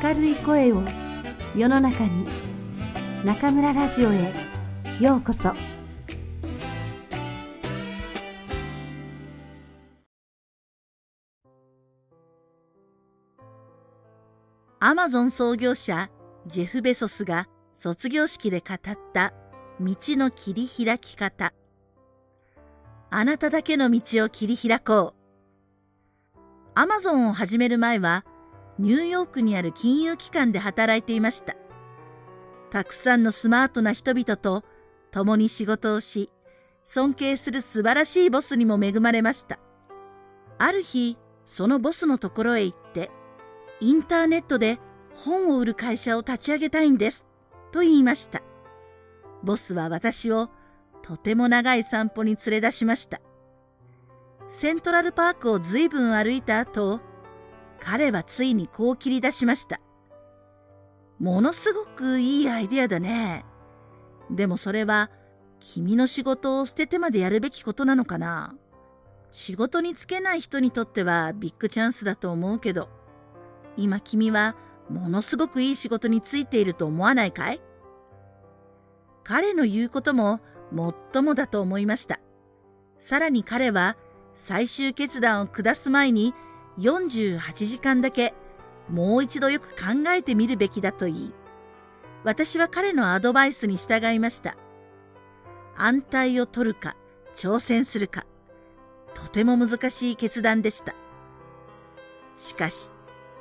明るい声を世の中に中村ラジオへようこそ。アマゾン創業者ジェフ・ベソスが卒業式で語った道の切り開き方。あなただけの道を切り開こう。アマゾンを始める前はニューヨークにある金融機関で働いていました。たくさんのスマートな人々と共に仕事をし、尊敬する素晴らしいボスにも恵まれました。ある日、そのボスのところへ行って、インターネットで本を売る会社を立ち上げたいんです、と言いました。ボスは私をとても長い散歩に連れ出しました。セントラルパークを随分歩いた後、彼はついにこう切り出しました。ものすごくいいアイデアだね。でもそれは君の仕事を捨ててまでやるべきことなのかな仕事に就けない人にとってはビッグチャンスだと思うけど、今君はものすごくいい仕事に就いていると思わないかい？彼の言うことももっともだと思いました。さらに彼は最終決断を下す前に48時間だけもう一度よく考えてみるべきだと言い、私は彼のアドバイスに従いました。安泰を取るか、挑戦するか、とても難しい決断でした。しかし、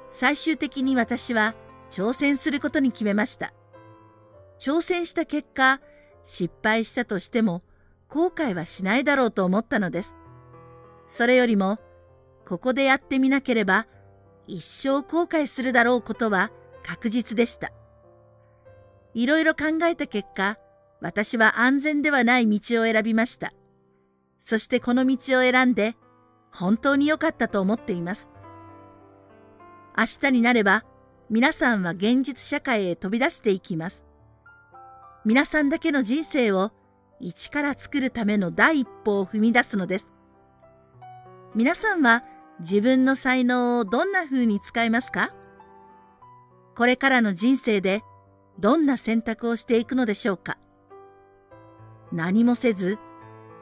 最終的に私は挑戦することに決めました。挑戦した結果、失敗したとしても後悔はしないだろうと思ったのです。それよりもここでやってみなければ一生後悔するだろうことは確実でした。いろいろ考えた結果、私は安全ではない道を選びました。そしてこの道を選んで本当に良かったと思っています。明日になれば皆さんは現実社会へ飛び出していきます。皆さんだけの人生を一から作るための第一歩を踏み出すのです。皆さんは自分の才能をどんな風に使いますか？これからの人生でどんな選択をしていくのでしょうか？何もせず、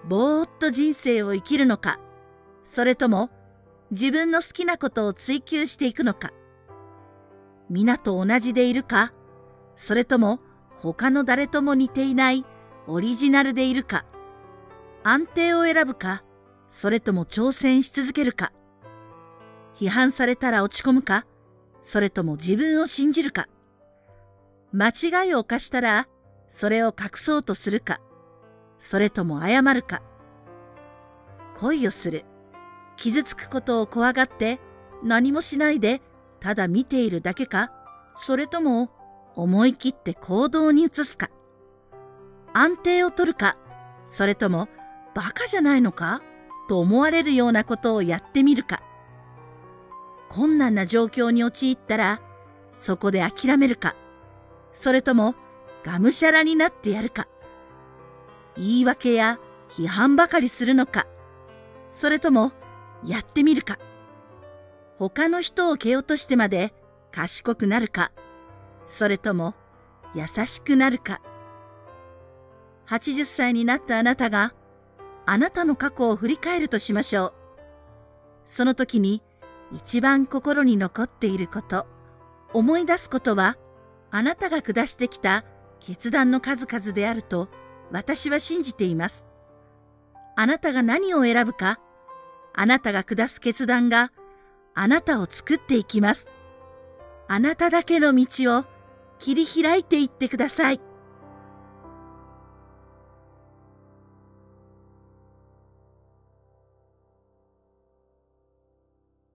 ぼーっと人生を生きるのか、それとも自分の好きなことを追求していくのか、皆と同じでいるか、それとも他の誰とも似ていないオリジナルでいるか、安定を選ぶか、それとも挑戦し続けるか、批判されたら落ち込むか、それとも自分を信じるか、間違いを犯したら、それを隠そうとするか、それとも謝るか、恋をする、傷つくことを怖がって何もしないでただ見ているだけか、それとも思い切って行動に移すか、安定を取るか、それともバカじゃないのか？と思われるようなことをやってみるか、困難な状況に陥ったら、そこで諦めるか、それともがむしゃらになってやるか、言い訳や批判ばかりするのか、それともやってみるか、他の人を蹴落としてまで賢くなるか、それとも優しくなるか。80歳になったあなたがあなたの過去を振り返るとしましょう。その時に一番心に残っていること、思い出すことは、あなたが下してきた決断の数々であると私は信じています。あなたが何を選ぶか、あなたが下す決断があなたを作っていきます。あなただけの道を切り開いていってください。